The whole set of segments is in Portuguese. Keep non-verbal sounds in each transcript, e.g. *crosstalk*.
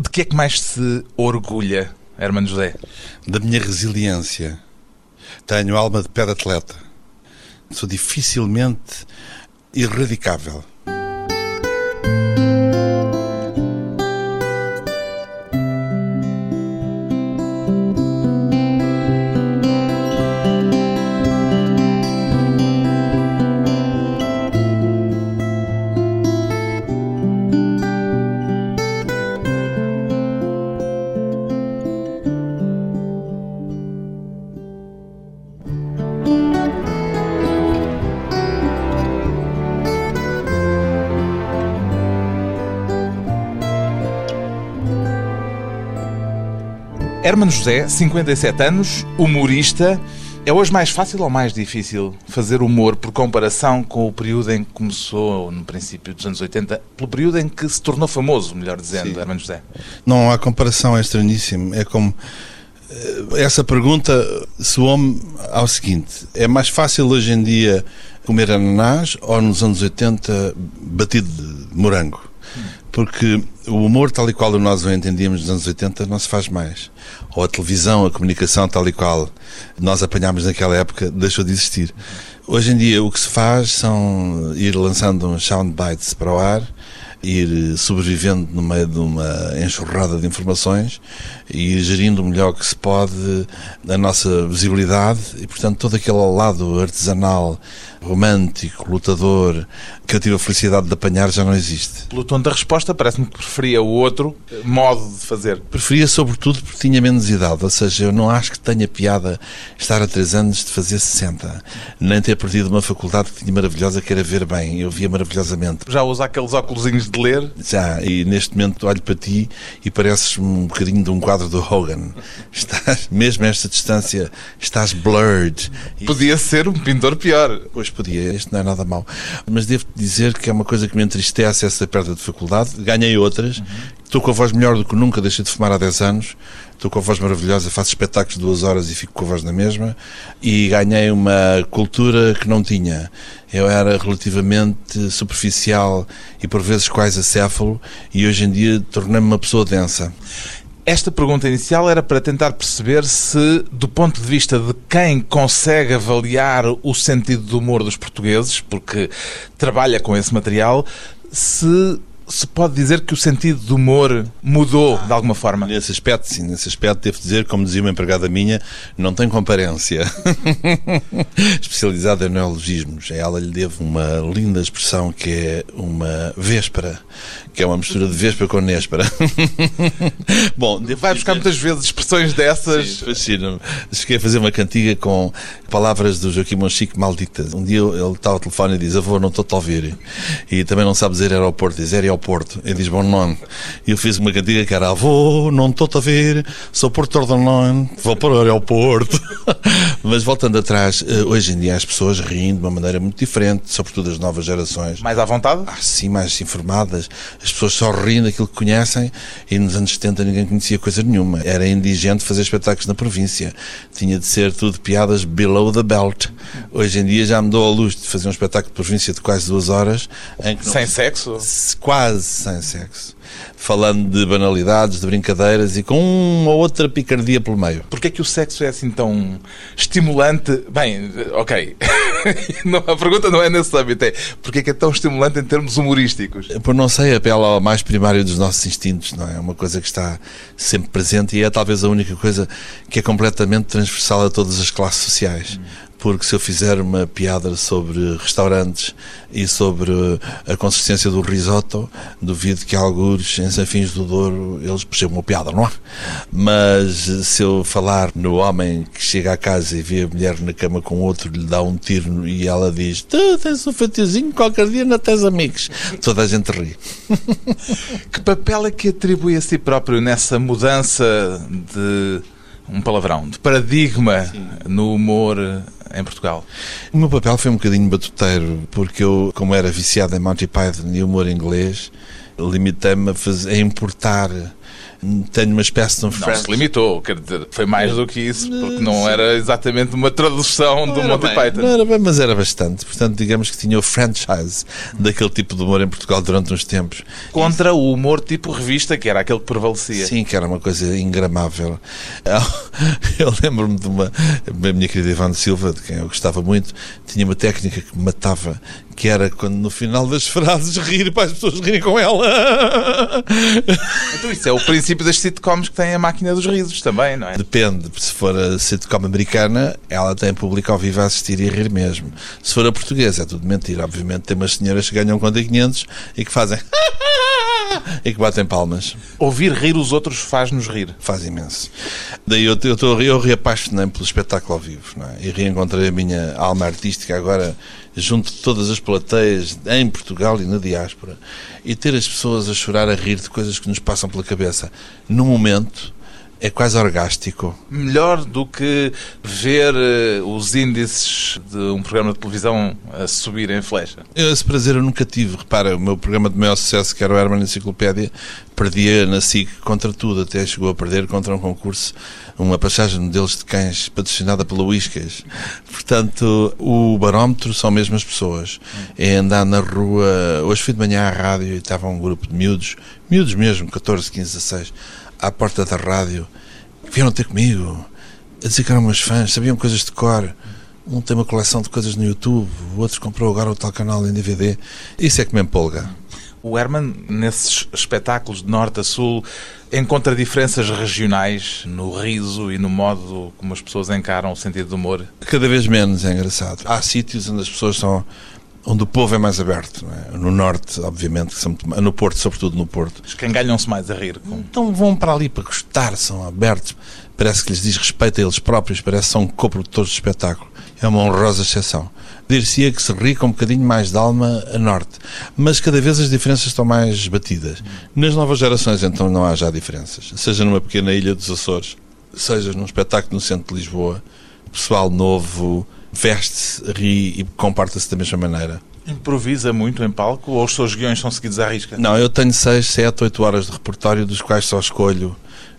De que é que mais se orgulha, Hermano José? Da minha resiliência. Tenho alma de pé atleta. Sou dificilmente irradicável. José, 57 anos, humorista. É hoje mais fácil ou mais difícil fazer humor por comparação com o período em que começou, no princípio dos anos 80, pelo período em que se tornou famoso, melhor dizendo, Sim. Hermano José? Não, a comparação é estranhíssima. É como. Eh, essa pergunta soou-me ao seguinte: é mais fácil hoje em dia comer ananás ou nos anos 80 batido de morango? porque o humor tal e qual nós o entendíamos nos anos 80 não se faz mais. Ou a televisão, a comunicação tal e qual nós apanhámos naquela época deixou de existir. Hoje em dia o que se faz são ir lançando uns soundbites para o ar, ir sobrevivendo no meio de uma enxurrada de informações e gerindo o melhor que se pode a nossa visibilidade e, portanto, todo aquele lado artesanal romântico, lutador, que eu tive a felicidade de apanhar, já não existe. Pelo tom da resposta, parece-me que preferia o outro modo de fazer. Preferia, sobretudo, porque tinha menos idade. Ou seja, eu não acho que tenha piada estar a 3 anos de fazer 60. Nem ter perdido uma faculdade que tinha maravilhosa, que era ver bem. Eu via maravilhosamente. Já usa aqueles óculos de ler? Já, e neste momento olho para ti e pareces um bocadinho de um quadro do Hogan. Estás, mesmo a esta distância, estás blurred. Podia ser um pintor pior. Pois podia, este não é nada mau. Mas devo dizer que é uma coisa que me entristece essa perda de faculdade. Ganhei outras. Uhum. Estou com a voz melhor do que nunca, deixei de fumar há 10 anos. Estou com a voz maravilhosa, faço espetáculos de duas horas e fico com a voz na mesma. E ganhei uma cultura que não tinha. Eu era relativamente superficial e por vezes quase acéfalo e hoje em dia tornei-me uma pessoa densa. Esta pergunta inicial era para tentar perceber se, do ponto de vista de quem consegue avaliar o sentido do humor dos portugueses, porque trabalha com esse material, se se pode dizer que o sentido do humor mudou de alguma forma? Nesse aspecto, sim. Nesse aspecto, devo dizer, como dizia uma empregada minha, não tem comparência. *laughs* Especializada em neologismos. A ela lhe devo uma linda expressão que é uma véspera, que é uma mistura de véspera com néspera. *laughs* Bom, vai buscar muitas vezes expressões dessas. Fascina-me. Cheguei a fazer uma cantiga com palavras do Joaquim Monchique malditas. Um dia ele estava ao telefone e diz: Avô, não estou a ouvir. E também não sabe dizer aeroporto, diz aeroporto Porto, em Lisbon E eu fiz uma cantiga que era Avô, não estou a ver, sou Porto Ordonão, vou para o aeroporto. *laughs* Mas voltando atrás, eh, hoje em dia as pessoas riem de uma maneira muito diferente, sobretudo as novas gerações. Mais à vontade? Ah, sim, mais informadas. As pessoas só riem daquilo que conhecem e nos anos 70 ninguém conhecia coisa nenhuma. Era indigente fazer espetáculos na província. Tinha de ser tudo piadas below the belt. Hoje em dia já me dou a luz de fazer um espetáculo de província de quase duas horas. Sem sexo? Quase quase sem sexo. Falando de banalidades, de brincadeiras e com uma outra picardia pelo meio. Porquê é que o sexo é assim tão estimulante? Bem, ok. *laughs* não, a pergunta não é nesse âmbito, é porquê é que é tão estimulante em termos humorísticos? Por não sei, apela ao mais primário dos nossos instintos, não é? É uma coisa que está sempre presente e é talvez a única coisa que é completamente transversal a todas as classes sociais. Hum porque se eu fizer uma piada sobre restaurantes e sobre a consistência do risoto, duvido que alguns em Safins do Douro eles percebam uma piada, não é? Mas se eu falar no homem que chega à casa e vê a mulher na cama com outro, lhe dá um tiro e ela diz: Tu tens um fatiozinho, qualquer dia não tens amigos. Toda a gente ri. *laughs* que papel é que atribui a si próprio nessa mudança de um palavrão, de paradigma Sim. no humor em Portugal? O meu papel foi um bocadinho batuteiro, porque eu, como era viciado em Monty Python e humor inglês, limitei-me a, a importar tenho uma espécie de um Não se limitou, quer dizer, foi mais do que isso, porque não era exatamente uma tradução do Monty bem, Python. Não era bem, mas era bastante. Portanto, digamos que tinha o franchise daquele tipo de humor em Portugal durante uns tempos. Contra o humor tipo revista, que era aquele que prevalecia. Sim, que era uma coisa ingramável. *laughs* Eu lembro-me de uma. A minha querida Ivana Silva, de quem eu gostava muito, tinha uma técnica que me matava, que era quando no final das frases rir para as pessoas rirem com ela. Então isso é o princípio das sitcoms que têm a máquina dos risos também, não é? Depende, se for a sitcom americana, ela tem público ao vivo a assistir e a rir mesmo. Se for a portuguesa, é tudo mentira. Obviamente, tem umas senhoras que ganham conta 500 e que fazem. *laughs* e que batem palmas. Ouvir rir os outros faz-nos rir. Faz imenso. Daí eu, eu, eu, eu reapaixonei pelo espetáculo ao vivo não é? e reencontrei a minha alma artística agora junto de todas as plateias em Portugal e na diáspora e ter as pessoas a chorar, a rir de coisas que nos passam pela cabeça. No momento é quase orgástico. Melhor do que ver uh, os índices de um programa de televisão a subir em flecha. Esse prazer eu nunca tive. Repara, o meu programa de maior sucesso, que era o Herman Enciclopédia, perdia na SIC contra tudo, até chegou a perder contra um concurso, uma passagem deles de cães patrocinada pela Whiskas. Portanto, o barómetro são mesmo as pessoas. É andar na rua. Hoje fui de manhã à rádio e estava um grupo de miúdos, miúdos mesmo, 14, 15, 16 à porta da rádio, vieram ter comigo, a dizer que eram meus fãs, sabiam coisas de cor. Um tem uma coleção de coisas no YouTube, o outro comprou agora o tal canal em DVD. Isso é que me empolga. O Herman, nesses espetáculos de norte a sul, encontra diferenças regionais no riso e no modo como as pessoas encaram o sentido do humor? Cada vez menos, é engraçado. Há sítios onde as pessoas são onde o povo é mais aberto. É? No Norte, obviamente, no Porto, sobretudo no Porto. Escangalham-se mais a rir. Com... Então vão para ali para gostar, são abertos. Parece que lhes diz respeito a eles próprios, parece que são coprodutores de espetáculo. É uma honrosa exceção. Dir-se-ia que se ri com um bocadinho mais de alma a norte. Mas cada vez as diferenças estão mais batidas. Nas novas gerações, então, não há já diferenças. Seja numa pequena ilha dos Açores, seja num espetáculo no centro de Lisboa, pessoal novo, veste-se, ri e comporta-se da mesma maneira. Improvisa muito em palco ou os seus guiões são seguidos à risca? Não, eu tenho 6, 7, 8 horas de repertório, dos quais só escolho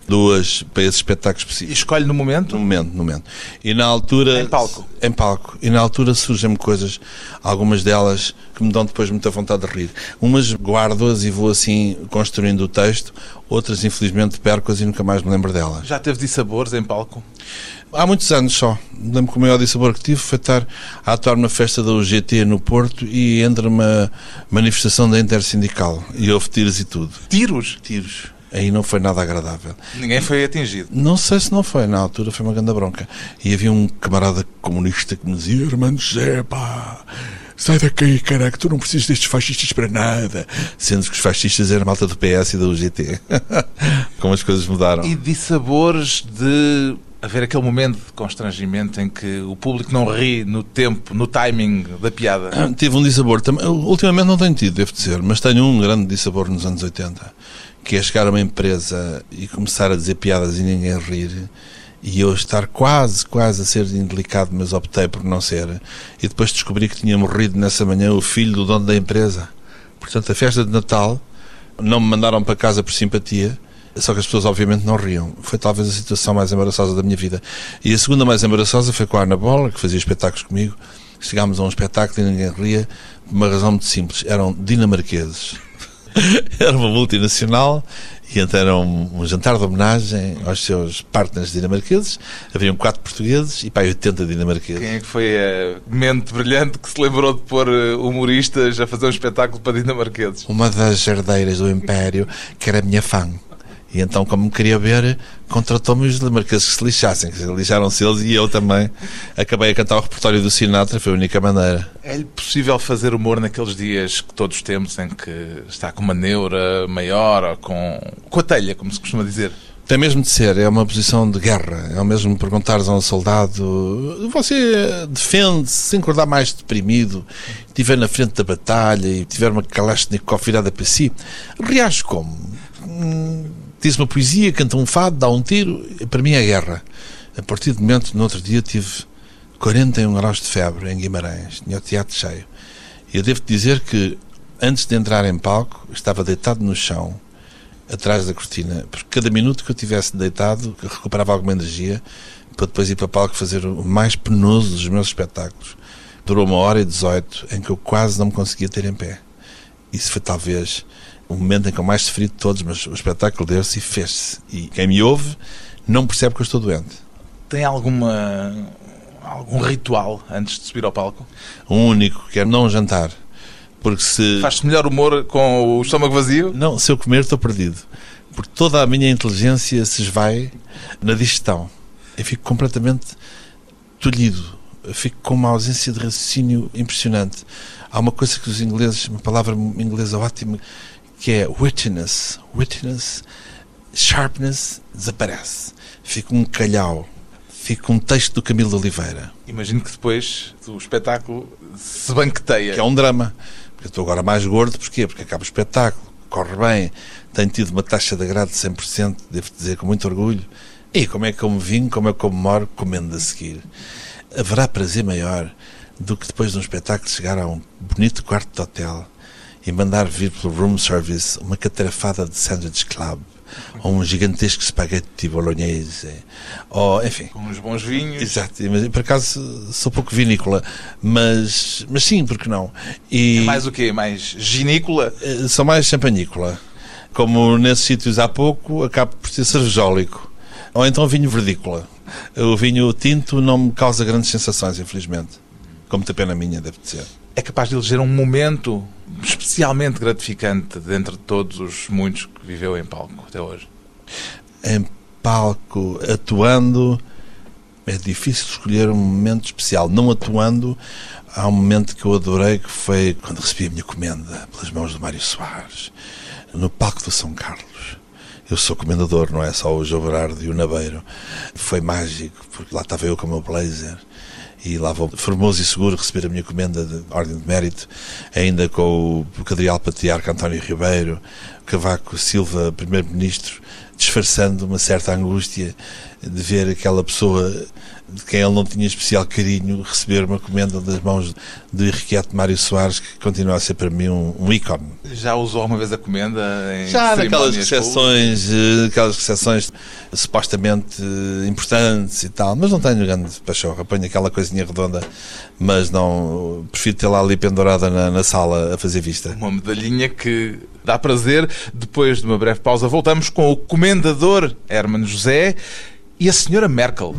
duas para esse espetáculo específico. Escolhe no momento? No momento, no momento. E na altura... Em palco? Em palco. E na altura surgem-me coisas, algumas delas que me dão depois muita vontade de rir. Umas guardo-as e vou assim construindo o texto, outras infelizmente perco-as e nunca mais me lembro delas. Já teve dissabores em palco? Há muitos anos só. Lembro que o maior dissabor que tive foi estar a atuar na festa da UGT no Porto e entre uma manifestação da Intersindical e houve tiros e tudo. Tiros? Tiros. Aí não foi nada agradável. Ninguém foi atingido? Não sei se não foi, na altura foi uma grande bronca. E havia um camarada comunista que me dizia: Irmão José, pá, sai daqui, caraca, tu não precisas destes fascistas para nada. Sendo que os fascistas eram malta do PS e da UGT. *laughs* Como as coisas mudaram. E dissabores de haver aquele momento de constrangimento em que o público não ri no tempo, no timing da piada? Tive um dissabor também. Ultimamente não tenho tido, devo dizer, mas tenho um grande dissabor nos anos 80, que é chegar a uma empresa e começar a dizer piadas e ninguém rir. E eu estar quase, quase a ser indelicado, mas optei por não ser. E depois descobri que tinha morrido nessa manhã o filho do dono da empresa. Portanto, a festa de Natal não me mandaram para casa por simpatia, só que as pessoas, obviamente, não riam. Foi talvez a situação mais embaraçosa da minha vida. E a segunda mais embaraçosa foi com a Ana Bola, que fazia espetáculos comigo. Chegámos a um espetáculo e ninguém ria, por uma razão muito simples: eram dinamarqueses. *laughs* era uma multinacional e então era um, um, jantar de homenagem aos seus partners dinamarqueses. Haviam quatro portugueses e pá, 80 dinamarqueses. Quem é que foi a mente brilhante que se lembrou de pôr eh, humoristas a fazer um espetáculo para dinamarqueses? Uma das herdeiras do Império, que era minha fã. E então, como me queria ver, contratou-me os dinamarqueses que se lixassem. Lixaram-se eles e eu também. Acabei a cantar o repertório do Sinatra, foi a única maneira. É-lhe possível fazer humor naqueles dias que todos temos, em que está com uma neura maior, ou com, com a telha, como se costuma dizer? Tem mesmo de ser, é uma posição de guerra. É o mesmo perguntares a um soldado: você defende-se sem acordar mais deprimido, estiver na frente da batalha e tiver uma Kalashnikov virada para si? Reage como? Hum, diz uma poesia, canta um fado, dá um tiro, para mim é guerra. A partir do momento, no outro dia, tive 41 graus de febre em Guimarães, tinha o teatro cheio. E eu devo dizer que, antes de entrar em palco, estava deitado no chão, atrás da cortina, porque cada minuto que eu tivesse deitado, recuperava alguma energia para depois ir para palco fazer o mais penoso dos meus espetáculos. Durou uma hora e dezoito em que eu quase não me conseguia ter em pé. Isso foi talvez o momento em que eu mais sofri de todos, mas o espetáculo deu-se e fez-se. E quem me ouve não percebe que eu estou doente. Tem alguma algum ritual antes de subir ao palco? O único, que é não jantar. Porque se. Faz-se melhor humor com o estômago vazio? Não, se eu comer, estou perdido. Porque toda a minha inteligência se esvai na digestão. Eu fico completamente tolhido. Eu fico com uma ausência de raciocínio impressionante. Há uma coisa que os ingleses, uma palavra inglesa ótima, que é wittiness. Wittiness, sharpness, desaparece. Fica um calhau. Fica um texto do Camilo de Oliveira. Imagino que depois o espetáculo se banqueteia. Que é um drama. Porque eu estou agora mais gordo, porquê? Porque acaba o espetáculo, corre bem, tenho tido uma taxa de agrado de 100%, devo dizer com muito orgulho. E como é que eu me vim, como é que eu me moro, comendo a seguir. Haverá prazer maior do que depois de um espetáculo chegar a um bonito quarto de hotel e mandar vir pelo room service uma catrafada de sandwich club ou um gigantesco spaghetti bolognese. Ou enfim. Com uns bons vinhos. Exato mas por acaso sou pouco vinícola mas mas sim porque não? E é mais o quê? Mais ginícola? Eh, sou mais champanícola. Como nesses sítios há pouco acabo por ser cervejólico. Ou então vinho verdícola. O vinho tinto não me causa grandes sensações infelizmente. Com muita pena minha deve ser é capaz de eleger um momento especialmente gratificante dentre todos os muitos que viveu em palco até hoje? Em palco, atuando, é difícil escolher um momento especial. Não atuando, há um momento que eu adorei que foi quando recebi a minha comenda pelas mãos do Mário Soares, no palco do São Carlos. Eu sou comendador, não é só o João Berardo e o Nabeiro. Foi mágico, porque lá estava eu com o meu blazer e lá vou. Formoso e seguro receber a minha comenda de Ordem de Mérito, ainda com o Cadrial Patriarca António Ribeiro, Cavaco Silva, Primeiro-Ministro, disfarçando uma certa angústia de ver aquela pessoa de quem ele não tinha especial carinho receber uma comenda das mãos de Henriquete Mário Soares, que continua a ser para mim um, um ícone. Já usou alguma vez a comenda em Já naquelas recepções, eh, aquelas recepções supostamente eh, importantes e tal, mas não tenho grande paixão. Apanho aquela coisinha redonda, mas não prefiro tê-la ali pendurada na, na sala a fazer vista. Uma medalhinha que dá prazer. Depois de uma breve pausa, voltamos com o comendador Hermano José e a senhora Merkel.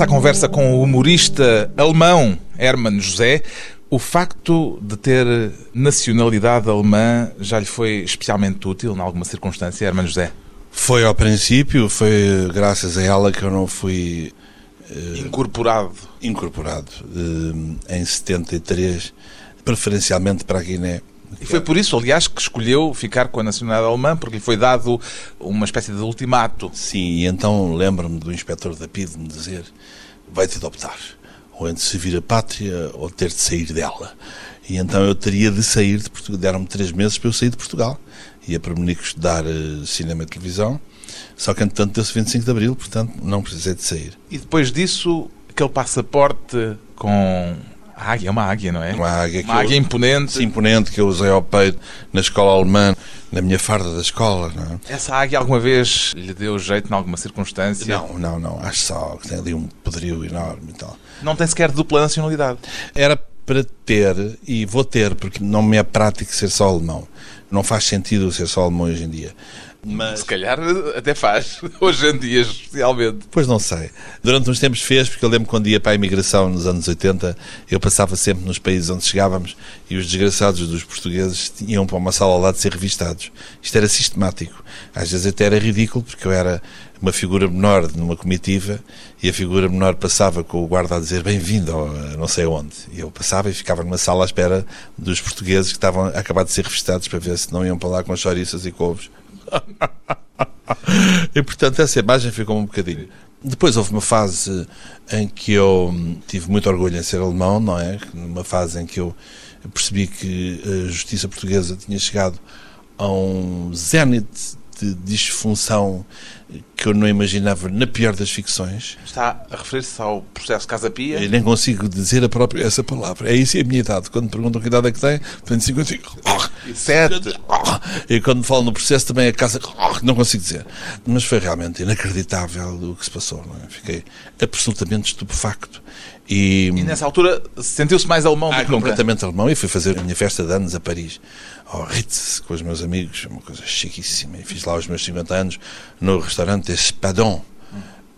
Regressa à conversa com o humorista alemão Hermann José. O facto de ter nacionalidade alemã já lhe foi especialmente útil em alguma circunstância, Hermann José? Foi ao princípio, foi graças a ela que eu não fui uh, incorporado. Incorporado uh, em 73, preferencialmente para a Guiné. E foi por isso, aliás, que escolheu ficar com a nacionalidade alemã, porque lhe foi dado uma espécie de ultimato. Sim, e então lembro-me do inspetor da PID me dizer: vai ter de optar, ou entre servir a pátria ou ter de sair dela. E então eu teria de sair de Portugal. Deram-me três meses para eu sair de Portugal. Ia para Munique estudar uh, cinema e televisão. Só que, entretanto, deu-se 25 de Abril, portanto, não precisei de sair. E depois disso, aquele passaporte com águia, é uma águia, não é? Uma águia, uma águia eu, imponente. Imponente que eu usei ao peito na escola alemã, na minha farda da escola. Não é? Essa águia alguma vez lhe deu jeito em alguma circunstância? Não, não, não. Acho só que tem ali um poderio enorme e tal. Não tem sequer dupla nacionalidade? Era para ter, e vou ter, porque não me é prático ser só alemão. Não faz sentido ser só alemão hoje em dia. Mas... Se calhar até faz, *laughs* hoje em dia especialmente. Pois não sei. Durante uns tempos fez, porque eu lembro quando ia para a imigração nos anos 80, eu passava sempre nos países onde chegávamos e os desgraçados dos portugueses iam para uma sala ao lado de ser revistados. Isto era sistemático. Às vezes até era ridículo, porque eu era uma figura menor numa comitiva e a figura menor passava com o guarda a dizer bem-vindo a não sei onde. E eu passava e ficava numa sala à espera dos portugueses que estavam a acabar de ser revistados para ver se não iam para lá com chouriças e couves. *laughs* e portanto essa imagem ficou um bocadinho. Depois houve uma fase em que eu tive muito orgulho em ser alemão, não é? Numa fase em que eu percebi que a justiça portuguesa tinha chegado a um zénite de disfunção que eu não imaginava na pior das ficções. Está a referir-se ao processo Casa Pia? Eu nem consigo dizer a própria essa palavra. É isso é a minha idade. Quando me perguntam que idade é que tem, tenho 55. Sete. E quando falam no processo também a casa, não consigo dizer. Mas foi realmente inacreditável o que se passou. É? Fiquei absolutamente estupefacto. E, e nessa altura sentiu-se mais alemão ah, completamente alemão. E fui fazer a minha festa de anos a Paris ao Ritz com os meus amigos, uma coisa chiquíssima. E fiz lá os meus 50 anos no restaurante Espadon,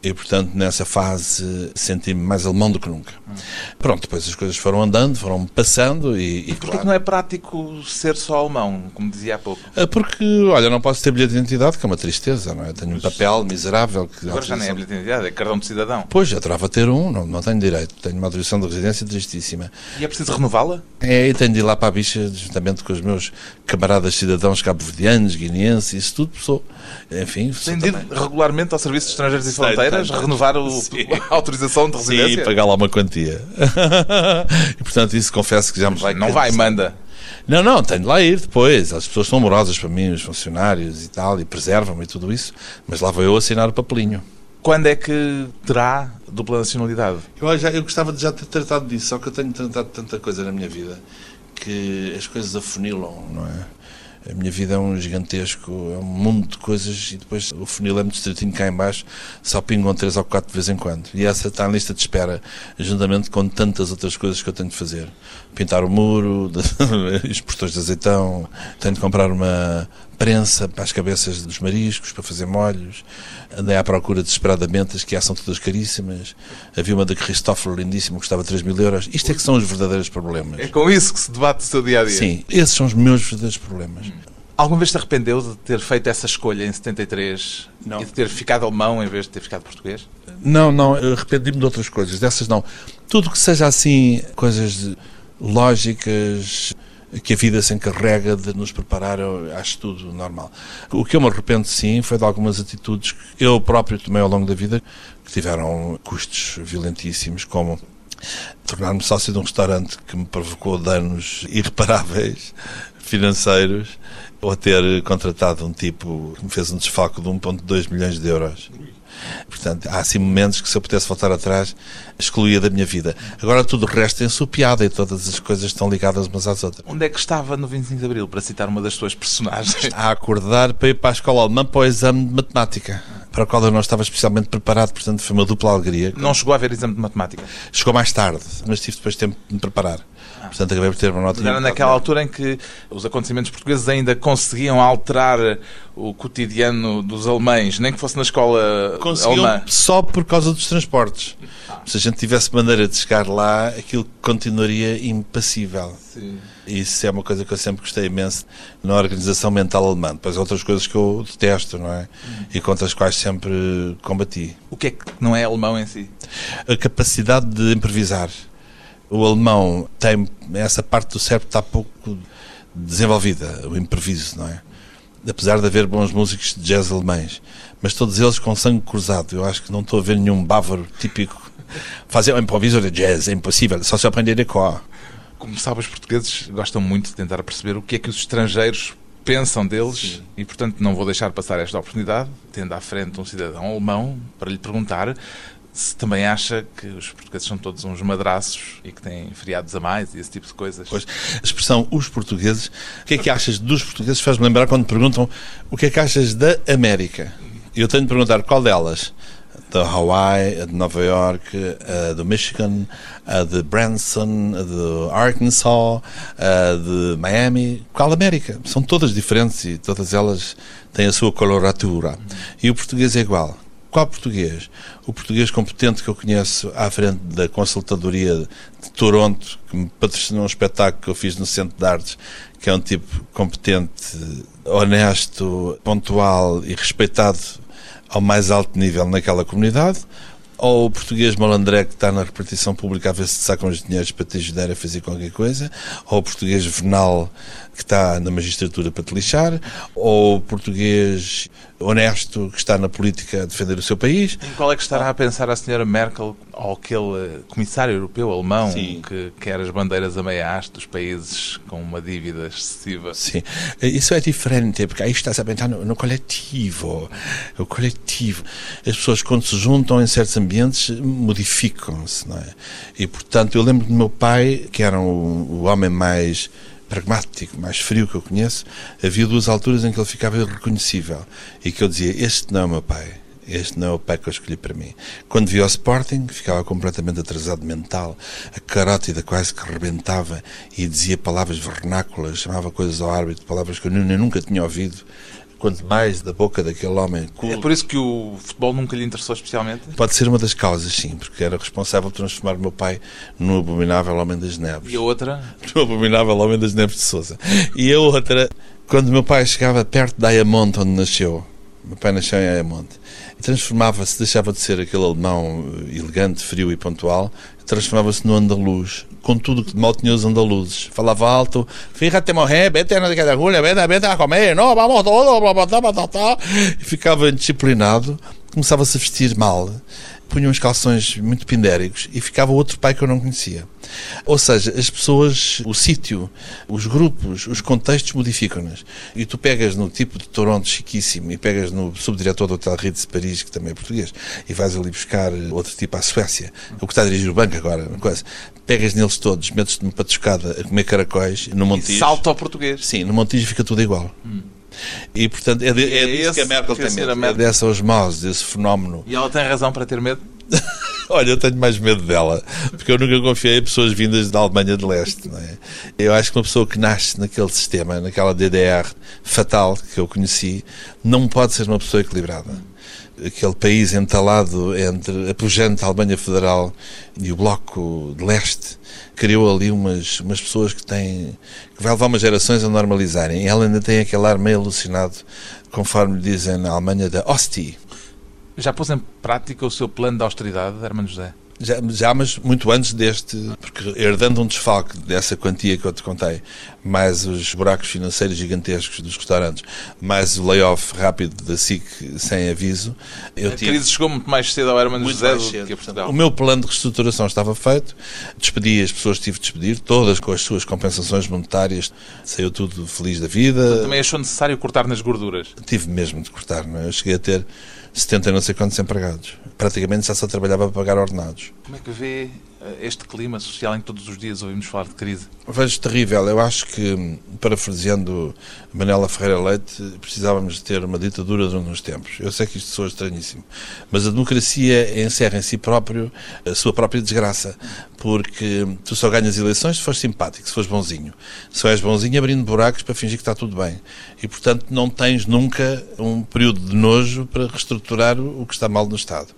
e, portanto, nessa fase senti-me mais alemão do que nunca. Hum. Pronto, depois as coisas foram andando, foram passando e... E, porquê claro, não é prático ser só alemão, como dizia há pouco? É porque, olha, não posso ter bilhete de identidade, que é uma tristeza, não é? Tenho um papel miserável... Que Agora já nem é bilhete de identidade, é cartão de cidadão. Pois, adorava ter um, não, não tenho direito. Tenho uma autorização de residência tristíssima. E é preciso renová-la? É, e tenho de ir lá para a bicha, juntamente com os meus camaradas cidadãos cabo-verdianos, guineenses, isso tudo, sou... Enfim... Tem de ir regularmente ao Serviço de Estrangeiros e Fronteiras? Renovar o, a autorização de residência? Sim, pagar lá uma quantia. *laughs* e portanto, isso confesso que já me vai. Não vai, manda. Não, não, tenho de lá ir depois. As pessoas são amorosas para mim, os funcionários e tal, e preservam-me e tudo isso. Mas lá vou eu assinar o papelinho. Quando é que terá dupla nacionalidade? Eu, já, eu gostava de já ter tratado disso, só que eu tenho tratado tanta coisa na minha vida que as coisas afunilam, não é? A minha vida é um gigantesco, é um mundo de coisas e depois o funil é muito estreitinho cá em baixo, só pingam três ou quatro de vez em quando. E essa está na lista de espera, juntamente com tantas outras coisas que eu tenho de fazer. Pintar o muro, *laughs* os portões de azeitão, tenho de comprar uma prensa para as cabeças dos mariscos, para fazer molhos. Andei à procura desesperadamente, as que são todas caríssimas. Havia uma da Cristóforo lindíssima, que custava 3 mil euros. Isto é que são os verdadeiros problemas. É com isso que se debate o seu dia a dia. Sim, esses são os meus verdadeiros problemas. Hum. Alguma vez se arrependeu de ter feito essa escolha em 73 não. e de ter ficado alemão em vez de ter ficado português? Não, não, arrependi-me de outras coisas, dessas não. Tudo que seja assim, coisas lógicas, que a vida se encarrega de nos preparar, acho tudo normal. O que eu me arrependo, sim, foi de algumas atitudes que eu próprio tomei ao longo da vida, que tiveram custos violentíssimos, como tornar-me sócio de um restaurante que me provocou danos *laughs* irreparáveis financeiros, ou ter contratado um tipo que me fez um desfalco de 1,2 milhões de euros. Portanto, há assim momentos que se eu pudesse voltar atrás, excluía da minha vida. Agora tudo o resto é ensopiado e todas as coisas estão ligadas umas às outras. Onde é que estava no 25 de Abril, para citar uma das suas personagens? A acordar para ir para a escola alemã para o exame de matemática, para o qual eu não estava especialmente preparado, portanto foi uma dupla alegria. Não chegou a haver exame de matemática? Chegou mais tarde, mas tive depois tempo de me preparar. Portanto, acabei por ter uma nota. Era naquela altura em que os acontecimentos portugueses ainda conseguiam alterar o cotidiano dos alemães, nem que fosse na escola Conseguiam alemã. Só por causa dos transportes. Se a gente tivesse maneira de chegar lá, aquilo continuaria impassível. Sim. Isso é uma coisa que eu sempre gostei imenso na organização mental alemã. Depois outras coisas que eu detesto, não é? Hum. E contra as quais sempre combati. O que é que não é alemão em si? A capacidade de improvisar o alemão tem essa parte do cérebro está pouco desenvolvida, o improviso, não é? Apesar de haver bons músicos de jazz alemães, mas todos eles com sangue cruzado. Eu acho que não estou a ver nenhum bávaro típico fazer um improviso de jazz, é impossível, só se aprender de cor. Como sabe, os portugueses gostam muito de tentar perceber o que é que os estrangeiros pensam deles Sim. e, portanto, não vou deixar passar esta oportunidade, tendo à frente um cidadão alemão, para lhe perguntar se também acha que os portugueses são todos uns madraços e que têm feriados a mais e esse tipo de coisas. Pois, a expressão os portugueses, o que é que achas dos portugueses? Faz-me lembrar quando perguntam o que é que achas da América. Eu tenho de perguntar qual delas. de Hawaii, a de Nova York, a do Michigan, a de Branson, a de Arkansas, a de Miami. Qual América? São todas diferentes e todas elas têm a sua coloratura. E o português é igual. Qual português? O português competente que eu conheço à frente da consultadoria de Toronto, que me patrocinou um espetáculo que eu fiz no Centro de Artes, que é um tipo competente, honesto, pontual e respeitado ao mais alto nível naquela comunidade, ou o português malandré que está na repartição pública a ver se sacam os dinheiros para te ajudar a fazer qualquer coisa, ou o português venal que está na magistratura para te lixar, ou português honesto que está na política a defender o seu país. Em qual é que estará a pensar a senhora Merkel ou aquele comissário europeu alemão Sim. que quer as bandeiras a meia haste dos países com uma dívida excessiva? Sim, isso é diferente, porque aí está-se a pensar no, no coletivo. O coletivo. As pessoas, quando se juntam em certos ambientes, modificam-se, não é? E, portanto, eu lembro do meu pai, que era o, o homem mais pragmático, mais frio que eu conheço, havia duas alturas em que ele ficava irreconhecível e que eu dizia: Este não é o meu pai. Este não é o pai que eu escolhi para mim. Quando via o Sporting, ficava completamente atrasado mental, a carótida quase que rebentava e dizia palavras vernáculas, chamava coisas ao árbitro, palavras que eu nunca tinha ouvido quanto mais da boca daquele homem. É por isso que o futebol nunca lhe interessou especialmente? Pode ser uma das causas, sim, porque era responsável por transformar o meu pai no abominável Homem das Neves. E a outra? *laughs* No abominável Homem das Neves de Souza. E a outra, quando o meu pai chegava perto de Ayamonte, onde nasceu, meu pai nasceu em Ayamonte, transformava-se, deixava de ser aquele alemão elegante, frio e pontual, transformava-se no andaluz, com tudo que mal tinha os andaluzes. Falava alto, fíjate morrer, vete na Julia, vete, vete a comer, não, vamos todos. E ficava indisciplinado, começava-se a vestir mal, punha uns calções muito pindéricos e ficava outro pai que eu não conhecia. Ou seja, as pessoas, o sítio, os grupos, os contextos modificam-nas. E tu pegas no tipo de Toronto chiquíssimo e pegas no subdiretor do Hotel Ritz de Paris, que também é português, e vais ali buscar outro tipo à Suécia, o que está a dirigir o banco agora, quase. Pegas neles todos, metes-te numa patuscada a comer caracóis no Montijo. E salta ao português. Sim, no Montijo fica tudo igual. Hum. E, portanto, é, de, é, é disso que a Merkel tem medo. Merkel... É dessa osmose, desse fenómeno. E ela tem razão para ter medo? *laughs* Olha, eu tenho mais medo dela, porque eu nunca confiei em pessoas vindas da Alemanha de Leste. É? Eu acho que uma pessoa que nasce naquele sistema, naquela DDR fatal que eu conheci, não pode ser uma pessoa equilibrada aquele país entalado entre a pujante Alemanha Federal e o Bloco de Leste, criou ali umas, umas pessoas que têm que vai levar umas gerações a normalizarem. E ela ainda tem aquele ar meio alucinado, conforme dizem na Alemanha, da Ostie. Já pôs em prática o seu plano de austeridade, Hermano José? Já, já, mas muito antes deste, porque herdando um desfalque dessa quantia que eu te contei, mais os buracos financeiros gigantescos dos restaurantes, mais o layoff rápido da SIC sem aviso. Eu a tive... crise chegou muito mais cedo ao Hermano José do que a Portugal. O meu plano de reestruturação estava feito, despedi as pessoas que tive de despedir, todas com as suas compensações monetárias, saiu tudo feliz da vida. Também achou necessário cortar nas gorduras? Tive mesmo de cortar, não é? Eu cheguei a ter 70 e não sei quantos empregados. Praticamente já só trabalhava para pagar ordenados. Como é que vê este clima social em que todos os dias ouvimos falar de crise? Vejo terrível. Eu acho que, parafraseando Manela Ferreira Leite, precisávamos de ter uma ditadura durante uns tempos. Eu sei que isto soa estranhíssimo, mas a democracia encerra em si próprio a sua própria desgraça, porque tu só ganhas eleições se fores simpático, se fores bonzinho. Se és bonzinho abrindo buracos para fingir que está tudo bem. E, portanto, não tens nunca um período de nojo para reestruturar o que está mal no Estado.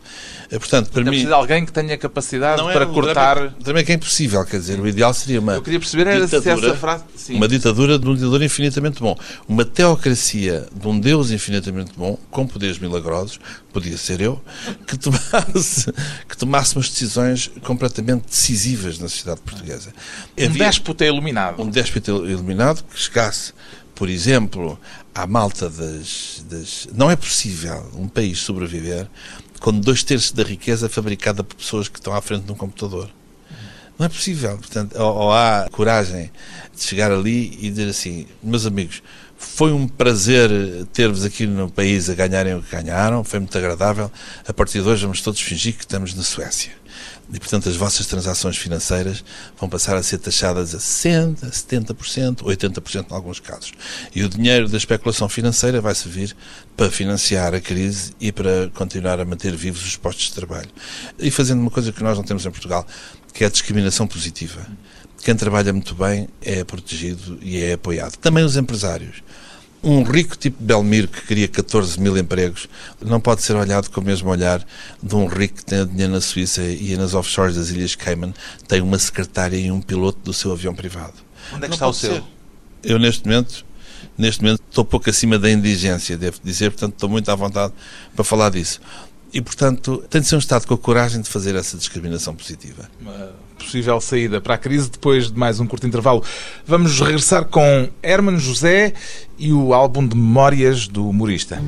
Eh, portanto, para é mim... de alguém que tenha capacidade não para é, cortar... Também que é impossível, quer dizer, o ideal seria uma... Eu queria perceber era se essa frase... Sim. Uma ditadura de um ditador infinitamente bom. Uma teocracia de um Deus infinitamente bom, com poderes milagrosos, podia ser eu, que tomasse, *laughs* que tomasse umas decisões completamente decisivas na sociedade portuguesa. Um Havia déspota iluminado. Um déspota iluminado que chegasse, por exemplo, à malta das, das... Não é possível um país sobreviver com dois terços da riqueza fabricada por pessoas que estão à frente de um computador. Não é possível. Portanto, ou, ou há coragem de chegar ali e dizer assim, meus amigos, foi um prazer ter-vos aqui no país a ganharem o que ganharam, foi muito agradável. A partir de hoje vamos todos fingir que estamos na Suécia. E, portanto, as vossas transações financeiras vão passar a ser taxadas a 60%, 70%, 80% em alguns casos. E o dinheiro da especulação financeira vai servir para financiar a crise e para continuar a manter vivos os postos de trabalho. E fazendo uma coisa que nós não temos em Portugal, que é a discriminação positiva. Quem trabalha muito bem é protegido e é apoiado. Também os empresários. Um rico tipo Belmiro que cria 14 mil empregos não pode ser olhado com o mesmo olhar de um rico que tem dinheiro na Suíça e nas offshores das Ilhas Cayman tem uma secretária e um piloto do seu avião privado. Onde é que não está o seu? Ser. Eu, neste momento, neste momento, estou pouco acima da indigência, devo dizer, portanto, estou muito à vontade para falar disso. E, portanto, tem de ser um Estado com a coragem de fazer essa discriminação positiva. Uma possível saída para a crise depois de mais um curto intervalo. Vamos regressar com Hermano José e o álbum de memórias do humorista.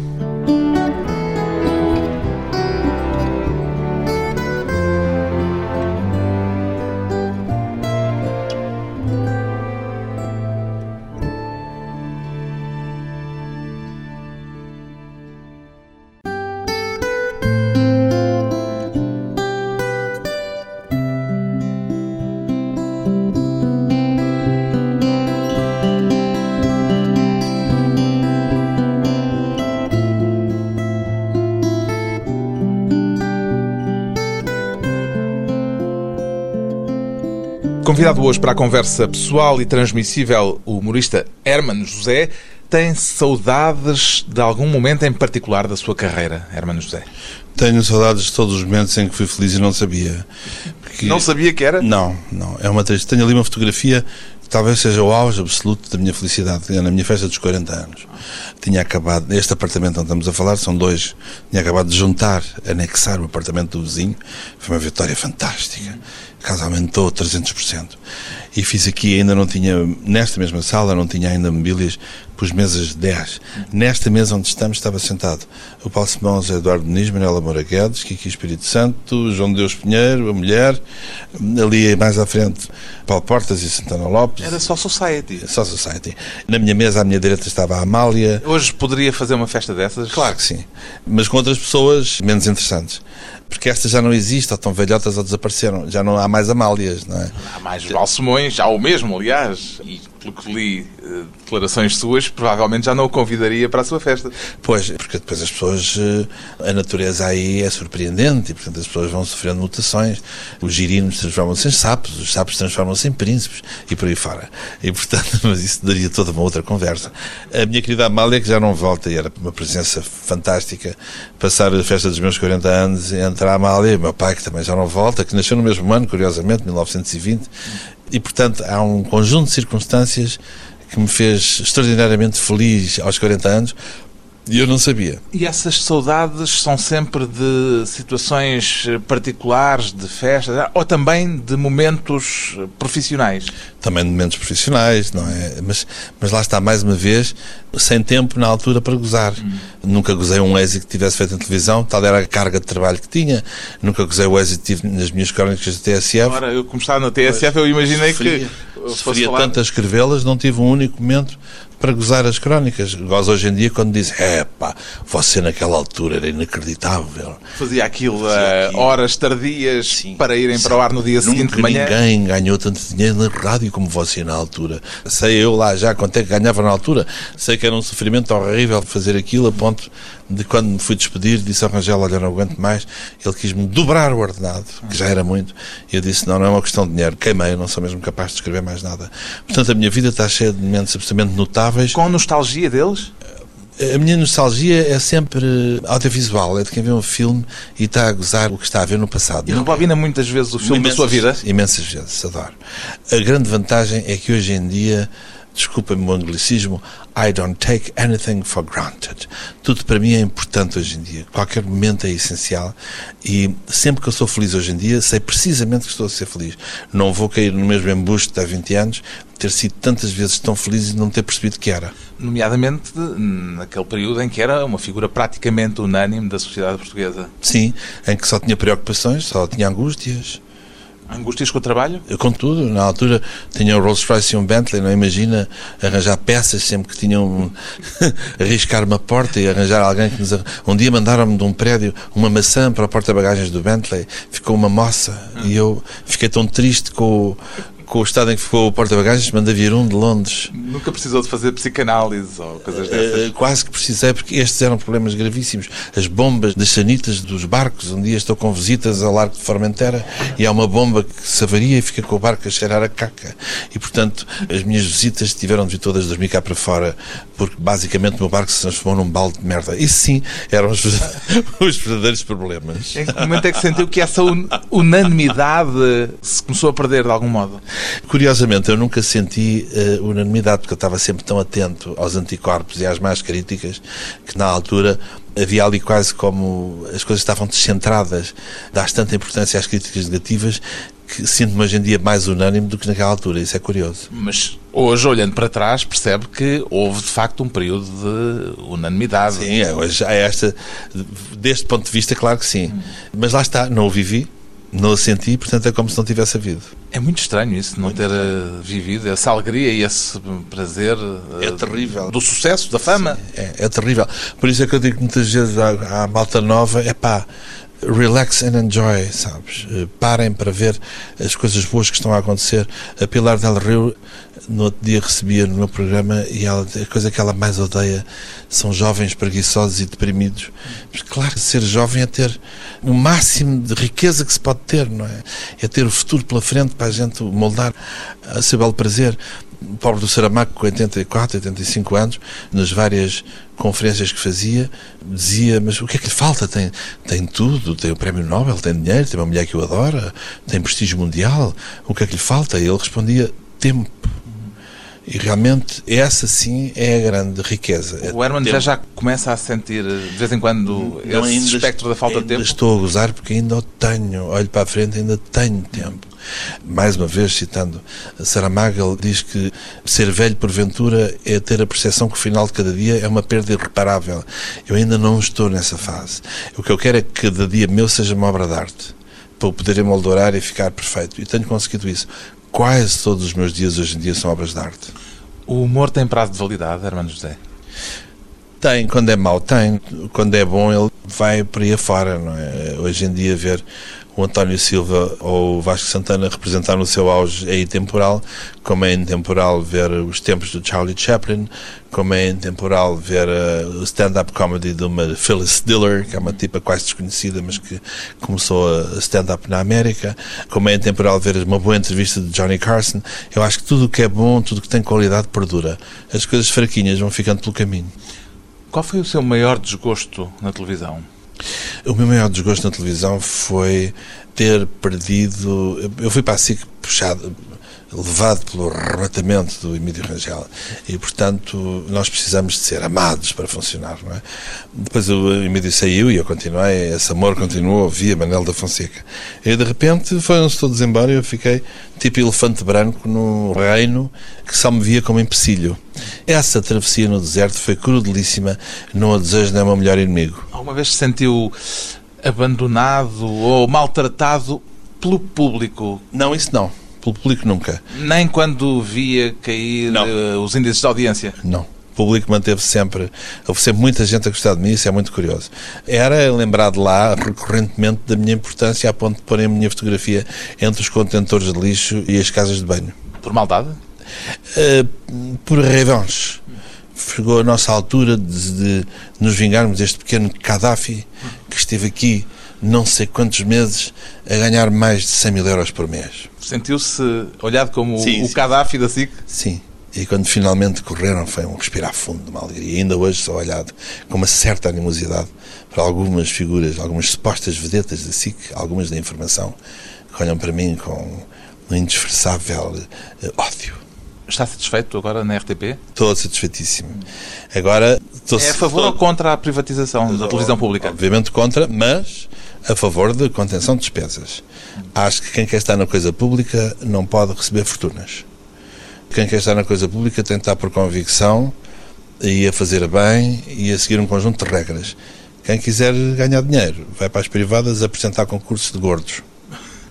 Convidado hoje para a conversa pessoal e transmissível, o humorista Hermano José. Tem saudades de algum momento em particular da sua carreira, Hermano José? Tenho saudades de todos os momentos em que fui feliz e não sabia. Porque... Não sabia que era? Não, não. É uma triste. Tenho ali uma fotografia que talvez seja o auge absoluto da minha felicidade. É na minha festa dos 40 anos. Tinha acabado, este apartamento onde estamos a falar, são dois. Tinha acabado de juntar, anexar o apartamento do vizinho. Foi uma vitória fantástica casa aumentou 300%. E fiz aqui, ainda não tinha, nesta mesma sala, não tinha ainda mobílias, pus mesas de 10. Nesta mesa onde estamos estava sentado o Paulo Simão, José Eduardo Muniz, Manuela Moura Guedes, Kiki Espírito Santo, João Deus Pinheiro, a mulher, ali mais à frente Paulo Portas e Santana Lopes. Era só Society. Só Society. Na minha mesa, à minha direita, estava a Amália. Hoje poderia fazer uma festa dessas? Claro que sim. Mas com outras pessoas menos interessantes porque estas já não existem, ou estão velhotas ou desapareceram. Já não há mais Amálias, não é? Há mais Balsemões, há o mesmo, aliás. E pelo que li uh, declarações suas, provavelmente já não o convidaria para a sua festa. Pois, porque depois as pessoas. Uh, a natureza aí é surpreendente e, portanto, as pessoas vão sofrendo mutações. Os girinos transformam-se em sapos, os sapos transformam-se em príncipes e por aí fora. E, portanto, *laughs* mas isso daria toda uma outra conversa. A minha querida Amália, que já não volta e era uma presença fantástica, passar a festa dos meus 40 anos entre a Amália e o meu pai, que também já não volta, que nasceu no mesmo ano, curiosamente, 1920, e, portanto, há um conjunto de circunstâncias que me fez extraordinariamente feliz aos 40 anos, e eu não sabia. E essas saudades são sempre de situações particulares, de festas, ou também de momentos profissionais? Também de momentos profissionais, não é? Mas, mas lá está, mais uma vez, sem tempo na altura para gozar. Hum. Nunca gozei um êxito que tivesse feito em televisão, tal era a carga de trabalho que tinha. Nunca gozei o êxito que tive nas minhas crónicas da TSF. Agora, eu, como estava na TSF, pois, eu imaginei que. Se falar... tanto a escrevê-las, não tive um único momento para gozar as crónicas. Gozo hoje em dia quando diz, é pá, você naquela altura era inacreditável. Fazia aquilo, Fazia aquilo. horas tardias Sim. para irem Sim. para o ar no dia Nunca seguinte de manhã. ninguém ganhou tanto dinheiro na rádio como você na altura. Sei eu lá já quanto é que ganhava na altura. Sei que era um sofrimento horrível fazer aquilo a ponto de quando me fui despedir, disse ao Rangel, olha, não aguento mais. Ele quis-me dobrar o ordenado, que já era muito. E eu disse, não, não é uma questão de dinheiro. Queimei, não sou mesmo capaz de escrever mais nada. Portanto, a minha vida está cheia de momentos absolutamente notáveis. Com nostalgia deles? A minha nostalgia é sempre audiovisual, é de quem vê um filme e está a gozar o que está a ver no passado. E rebobina muitas vezes o filme imensas, da sua vida? Imensas vezes, adoro. A grande vantagem é que hoje em dia desculpem-me o anglicismo, I don't take anything for granted. Tudo para mim é importante hoje em dia. Qualquer momento é essencial e sempre que eu sou feliz hoje em dia, sei precisamente que estou a ser feliz. Não vou cair no mesmo embuste de há 20 anos, ter sido tantas vezes tão feliz e não ter percebido que era. Nomeadamente naquele período em que era uma figura praticamente unânime da sociedade portuguesa. Sim, em que só tinha preocupações, só tinha angústias Angústias com o trabalho? Com tudo. Na altura tinha um Rolls Royce e um Bentley, não imagina arranjar peças sempre que tinham *laughs* arriscar uma porta e arranjar alguém que nos... Um dia mandaram-me de um prédio uma maçã para a porta-bagagens do Bentley, ficou uma moça e eu fiquei tão triste com com o estado em que ficou o porta-bagagens, manda vir um de Londres. Nunca precisou de fazer psicanálise ou coisas dessas? Uh, quase que precisei, porque estes eram problemas gravíssimos. As bombas das sanitas dos barcos. Um dia estou com visitas ao Largo de Formentera e há uma bomba que se avaria e fica com o barco a cheirar a caca. E, portanto, as minhas visitas tiveram de vir todas dormir cá para fora, porque basicamente o meu barco se transformou num balde de merda. Isso sim eram os, *laughs* os verdadeiros problemas. Em que momento é que sentiu que essa unanimidade se começou a perder de algum modo? Curiosamente, eu nunca senti uh, unanimidade, porque eu estava sempre tão atento aos anticorpos e às más críticas, que na altura havia ali quase como as coisas estavam descentradas. Dás tanta importância às críticas negativas que sinto-me hoje em dia mais unânime do que naquela altura. Isso é curioso. Mas hoje, olhando para trás, percebe que houve de facto um período de unanimidade. Sim, é, hoje há esta. Deste ponto de vista, claro que sim. Mas lá está, não o vivi não o senti, portanto é como se não tivesse havido. É muito estranho isso, não muito ter estranho. Eh, vivido essa alegria e esse prazer é terrível. do sucesso, da fama. Sim, é, é, terrível. Por isso é que eu digo muitas vezes à, à malta nova: é pá, relax and enjoy, sabes? Eh, parem para ver as coisas boas que estão a acontecer. A Pilar Del Rio, no outro dia, recebia no meu programa e ela, a coisa que ela mais odeia são jovens preguiçosos e deprimidos. Mas, claro, ser jovem é ter o máximo de riqueza que se pode ter, não é? É ter o futuro pela frente para a gente moldar a seu belo prazer o pobre do Saramago, com 84, 85 anos, nas várias conferências que fazia, dizia: Mas o que é que lhe falta? Tem, tem tudo, tem o Prémio Nobel, tem dinheiro, tem uma mulher que o adora, tem prestígio mundial, o que é que lhe falta? E ele respondia: Tempo. E realmente essa sim é a grande riqueza. O Herman já, já começa a sentir de vez em quando Não, esse ainda, espectro da falta de tempo? Estou a gozar porque ainda o tenho. Olho para a frente, ainda tenho tempo. Mais uma vez, citando Saramago, ele diz que ser velho porventura é ter a percepção que o final de cada dia é uma perda irreparável. Eu ainda não estou nessa fase. O que eu quero é que cada dia meu seja uma obra de arte para o poder emoldurar e ficar perfeito. E tenho conseguido isso quase todos os meus dias hoje em dia são obras de arte. O humor tem prazo de validade, Hermano José? Tem, quando é mau, tem. Quando é bom, ele vai por aí afora, não é? Hoje em dia, ver o António Silva ou o Vasco Santana representar no seu auge é intemporal, como é intemporal ver os tempos do Charlie Chaplin, como é intemporal ver uh, o stand-up comedy de uma Phyllis Diller, que é uma tipa quase desconhecida, mas que começou a stand-up na América, como é intemporal ver uma boa entrevista de Johnny Carson. Eu acho que tudo o que é bom, tudo o que tem qualidade, perdura. As coisas fraquinhas vão ficando pelo caminho. Qual foi o seu maior desgosto na televisão? O meu maior desgosto na televisão foi ter perdido. Eu fui para a SIC puxado, levado pelo arrebatamento do Emílio Rangel e, portanto, nós precisamos de ser amados para funcionar, não é? Depois o Emílio saiu e eu continuei, esse amor continuou, via Manel da Fonseca. E, de repente, foram-se todos embora e eu fiquei tipo elefante branco num reino que só me via como empecilho. Essa travessia no deserto foi crudelíssima, não a desejo nem uma melhor inimigo. Alguma vez se sentiu abandonado ou maltratado pelo público? Não, isso não pelo público nunca. Nem quando via cair uh, os índices de audiência? Não. O público manteve sempre, houve sempre muita gente a gostar de mim, isso é muito curioso. Era lembrado lá recorrentemente da minha importância a ponto de pôr a minha fotografia entre os contentores de lixo e as casas de banho. Por maldade? Uh, por revanche. Chegou a nossa altura de, de nos vingarmos deste pequeno Gaddafi que esteve aqui não sei quantos meses a ganhar mais de 100 mil euros por mês. Sentiu-se olhado como sim, o sim. Gaddafi da SIC? Sim. E quando finalmente correram foi um respirar fundo de uma alegria. E ainda hoje sou olhado com uma certa animosidade para algumas figuras, algumas supostas vedetas da SIC, algumas da informação, que olham para mim com um indisfarçável uh, ódio. Está satisfeito agora na RTP? Estou satisfeitíssimo. Agora estou É a favor estou... ou contra a privatização da televisão pública? Obviamente contra, mas a favor de contenção de despesas. Acho que quem quer estar na coisa pública não pode receber fortunas. Quem quer estar na coisa pública tem que estar por convicção e a fazer bem e a seguir um conjunto de regras. Quem quiser ganhar dinheiro vai para as privadas apresentar concursos de gordos.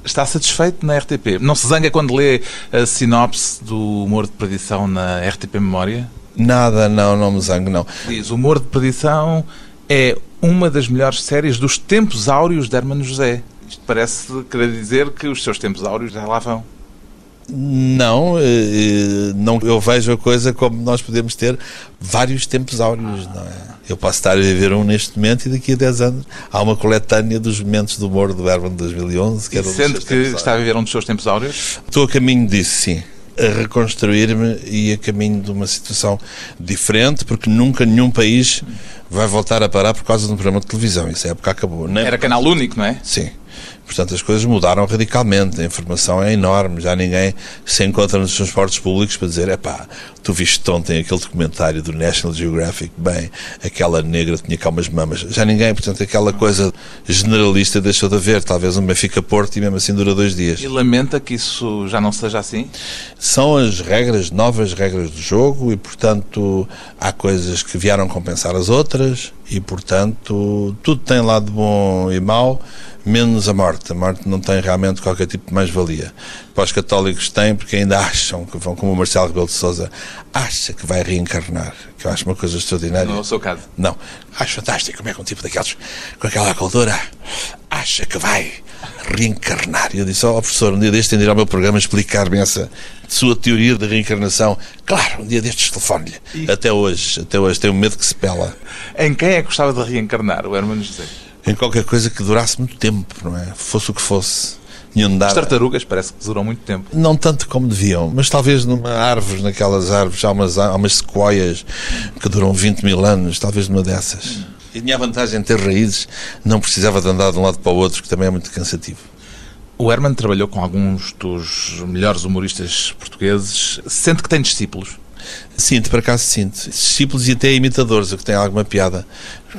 Está satisfeito na RTP? Não se zanga quando lê a sinopse do Humor de Perdição na RTP Memória? Nada, não, não me zango, não. Diz, o Humor de Perdição é uma das melhores séries dos tempos áureos de Hermano José. Isto parece querer dizer que os seus tempos áureos já lá vão. Não, eh, não, eu vejo a coisa como nós podemos ter vários tempos áureos, não é? Eu posso estar a viver um neste momento e daqui a 10 anos há uma coletânea dos momentos do humor do Herman de 2011. Que e sente que está a viver um dos seus tempos áureos? Estou a caminho disso, sim a reconstruir-me e a caminho de uma situação diferente, porque nunca nenhum país vai voltar a parar por causa de um programa de televisão. Isso é época acabou. Nem Era canal único, não é? Sim. Portanto, as coisas mudaram radicalmente, a informação é enorme, já ninguém se encontra nos transportes públicos para dizer, é pá, tu viste ontem aquele documentário do National Geographic, bem, aquela negra tinha cá umas mamas, já ninguém, portanto, aquela coisa generalista deixou de haver, talvez um Benfica Porto e mesmo assim dura dois dias. E lamenta que isso já não seja assim? São as regras, novas regras do jogo e, portanto, há coisas que vieram compensar as outras e, portanto, tudo tem lado bom e mau, menos a morte. A morte não tem realmente qualquer tipo de mais-valia. Para os católicos tem, porque ainda *laughs* acham que vão, como o Marcelo Rebelo de Souza acha que vai reencarnar, que eu acho uma coisa extraordinária. Não é o seu caso. Não. Acho fantástico como é que um tipo daqueles, com aquela cultura, acha que vai reencarnar. E eu disse, ó oh, professor, um dia destes tem de ir ao meu programa explicar-me essa sua teoria da reencarnação. Claro, um dia destes telefone-lhe. Até hoje, até hoje, tenho medo que se pela. Em quem é que gostava de reencarnar, o Hermano José? Em qualquer coisa que durasse muito tempo, não é? Fosse o que fosse. As tartarugas parece que duram muito tempo. Não tanto como deviam, mas talvez numa árvore, naquelas árvores, há umas, há umas sequoias que duram 20 mil anos, talvez numa dessas. E tinha a vantagem de ter raízes, não precisava de andar de um lado para o outro, que também é muito cansativo. O Herman trabalhou com alguns dos melhores humoristas portugueses. Sente que tem discípulos? Sinto, por acaso sinto. Discípulos e até imitadores, o que tem alguma piada.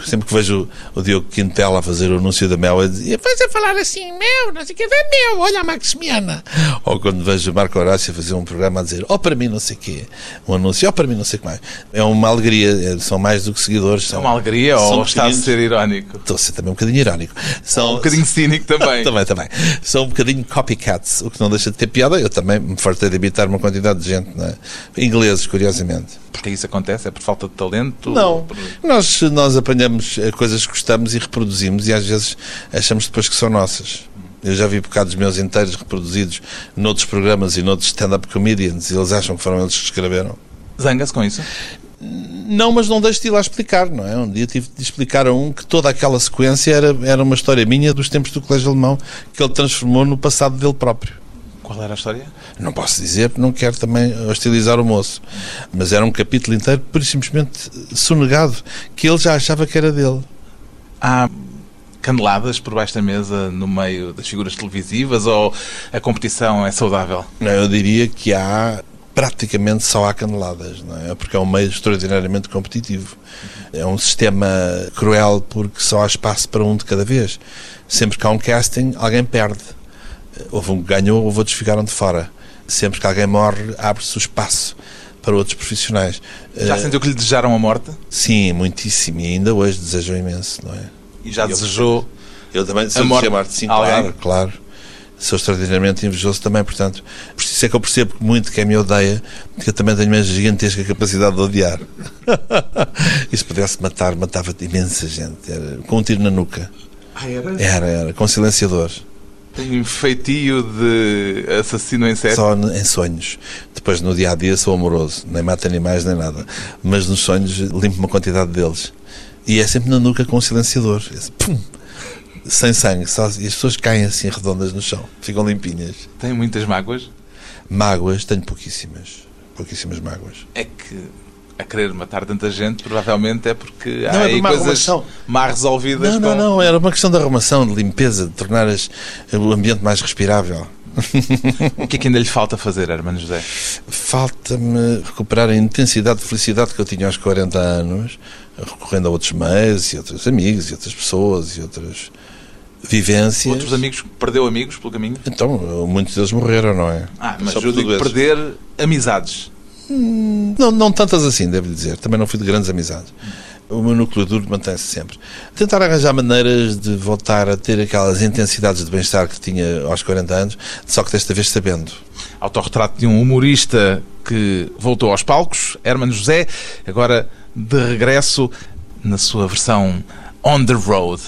Sempre que vejo o, Diogo Quintela a fazer o anúncio da Mel, eu dizia, vais a falar assim, Mel, não sei o que, é Mel, olha a Maximiana. Ou quando vejo o Marco Horácio fazer um programa a dizer, ó oh, para mim não sei o quê, um anúncio, ó oh, para mim não sei o que mais. É uma alegria, é, são mais do que seguidores. São, é uma alegria ou está a ser irónico? Estou a ser também um bocadinho irónico. São, um bocadinho cínico também. *laughs* também, também. São um bocadinho copycats, o que não deixa de ter piada. Eu também me fartei de imitar uma quantidade de gente, é? ingleses, curiosamente. Porque isso acontece? É por falta de talento? Não. Por... Nós, nós apanhamos eh, coisas que gostamos e reproduzimos e às vezes achamos depois que são nossas. Eu já vi bocados meus inteiros reproduzidos noutros programas e noutros stand-up comedians e eles acham que foram eles que escreveram. Zanga-se com isso? Não, mas não deixo de ir lá explicar, não é? Um dia tive de explicar a um que toda aquela sequência era, era uma história minha dos tempos do Colégio Alemão que ele transformou no passado dele próprio. Qual era a história? Não posso dizer, porque não quero também hostilizar o moço. Mas era um capítulo inteiro, por simplesmente sonegado, que ele já achava que era dele. Há caneladas por baixo da mesa no meio das figuras televisivas ou a competição é saudável? Eu diria que há praticamente só há caneladas, não é? Porque é um meio extraordinariamente competitivo. É um sistema cruel porque só há espaço para um de cada vez. Sempre que há um casting, alguém perde. Houve um que ganhou, houve outros que ficaram de fora. Sempre que alguém morre, abre-se o espaço para outros profissionais. Já uh, sentiu que lhe desejaram a morte? Sim, muitíssimo. E ainda hoje desejam imenso, não é? E já desejou eu também a morte? morte sim, claro, claro. Sou extraordinariamente invejoso também, portanto, por isso é que eu percebo muito quem me odeia, porque eu também tenho uma gigantesca capacidade de odiar. *laughs* e se pudesse matar, matava imensa gente. Era, com um tiro na nuca. Ah, era? Era, era, com silenciador. Tem um feitio de assassino em série? Só em sonhos. Depois, no dia a dia, sou amoroso. Nem mato animais, nem nada. Mas nos sonhos, limpo uma quantidade deles. E é sempre na nuca com um silenciador. Pum! Sem sangue. Só, e as pessoas caem assim redondas no chão. Ficam limpinhas. Tem muitas mágoas? Mágoas, tenho pouquíssimas. Pouquíssimas mágoas. É que a querer matar tanta gente, provavelmente é porque não, há é aí coisas arrumação. mal resolvidas. Não, não, com... não, era uma questão de arrumação, de limpeza, de tornar as, o ambiente mais respirável. *laughs* o que é que ainda lhe falta fazer, Hermano José? Falta-me recuperar a intensidade de felicidade que eu tinha aos 40 anos, recorrendo a outros meios e outros amigos e outras pessoas e outras vivências. Outros amigos, perdeu amigos pelo caminho? Então, muitos deles morreram, não é? Ah, mas Só eu digo perder amizades. Hum, não, não tantas assim, devo dizer. Também não fui de grandes amizades. o meu núcleo duro mantém-se sempre. Tentar arranjar maneiras de voltar a ter aquelas intensidades de bem-estar que tinha aos 40 anos, só que desta vez sabendo. Autorretrato de um humorista que voltou aos palcos, Hermano José, agora de regresso na sua versão On the Road.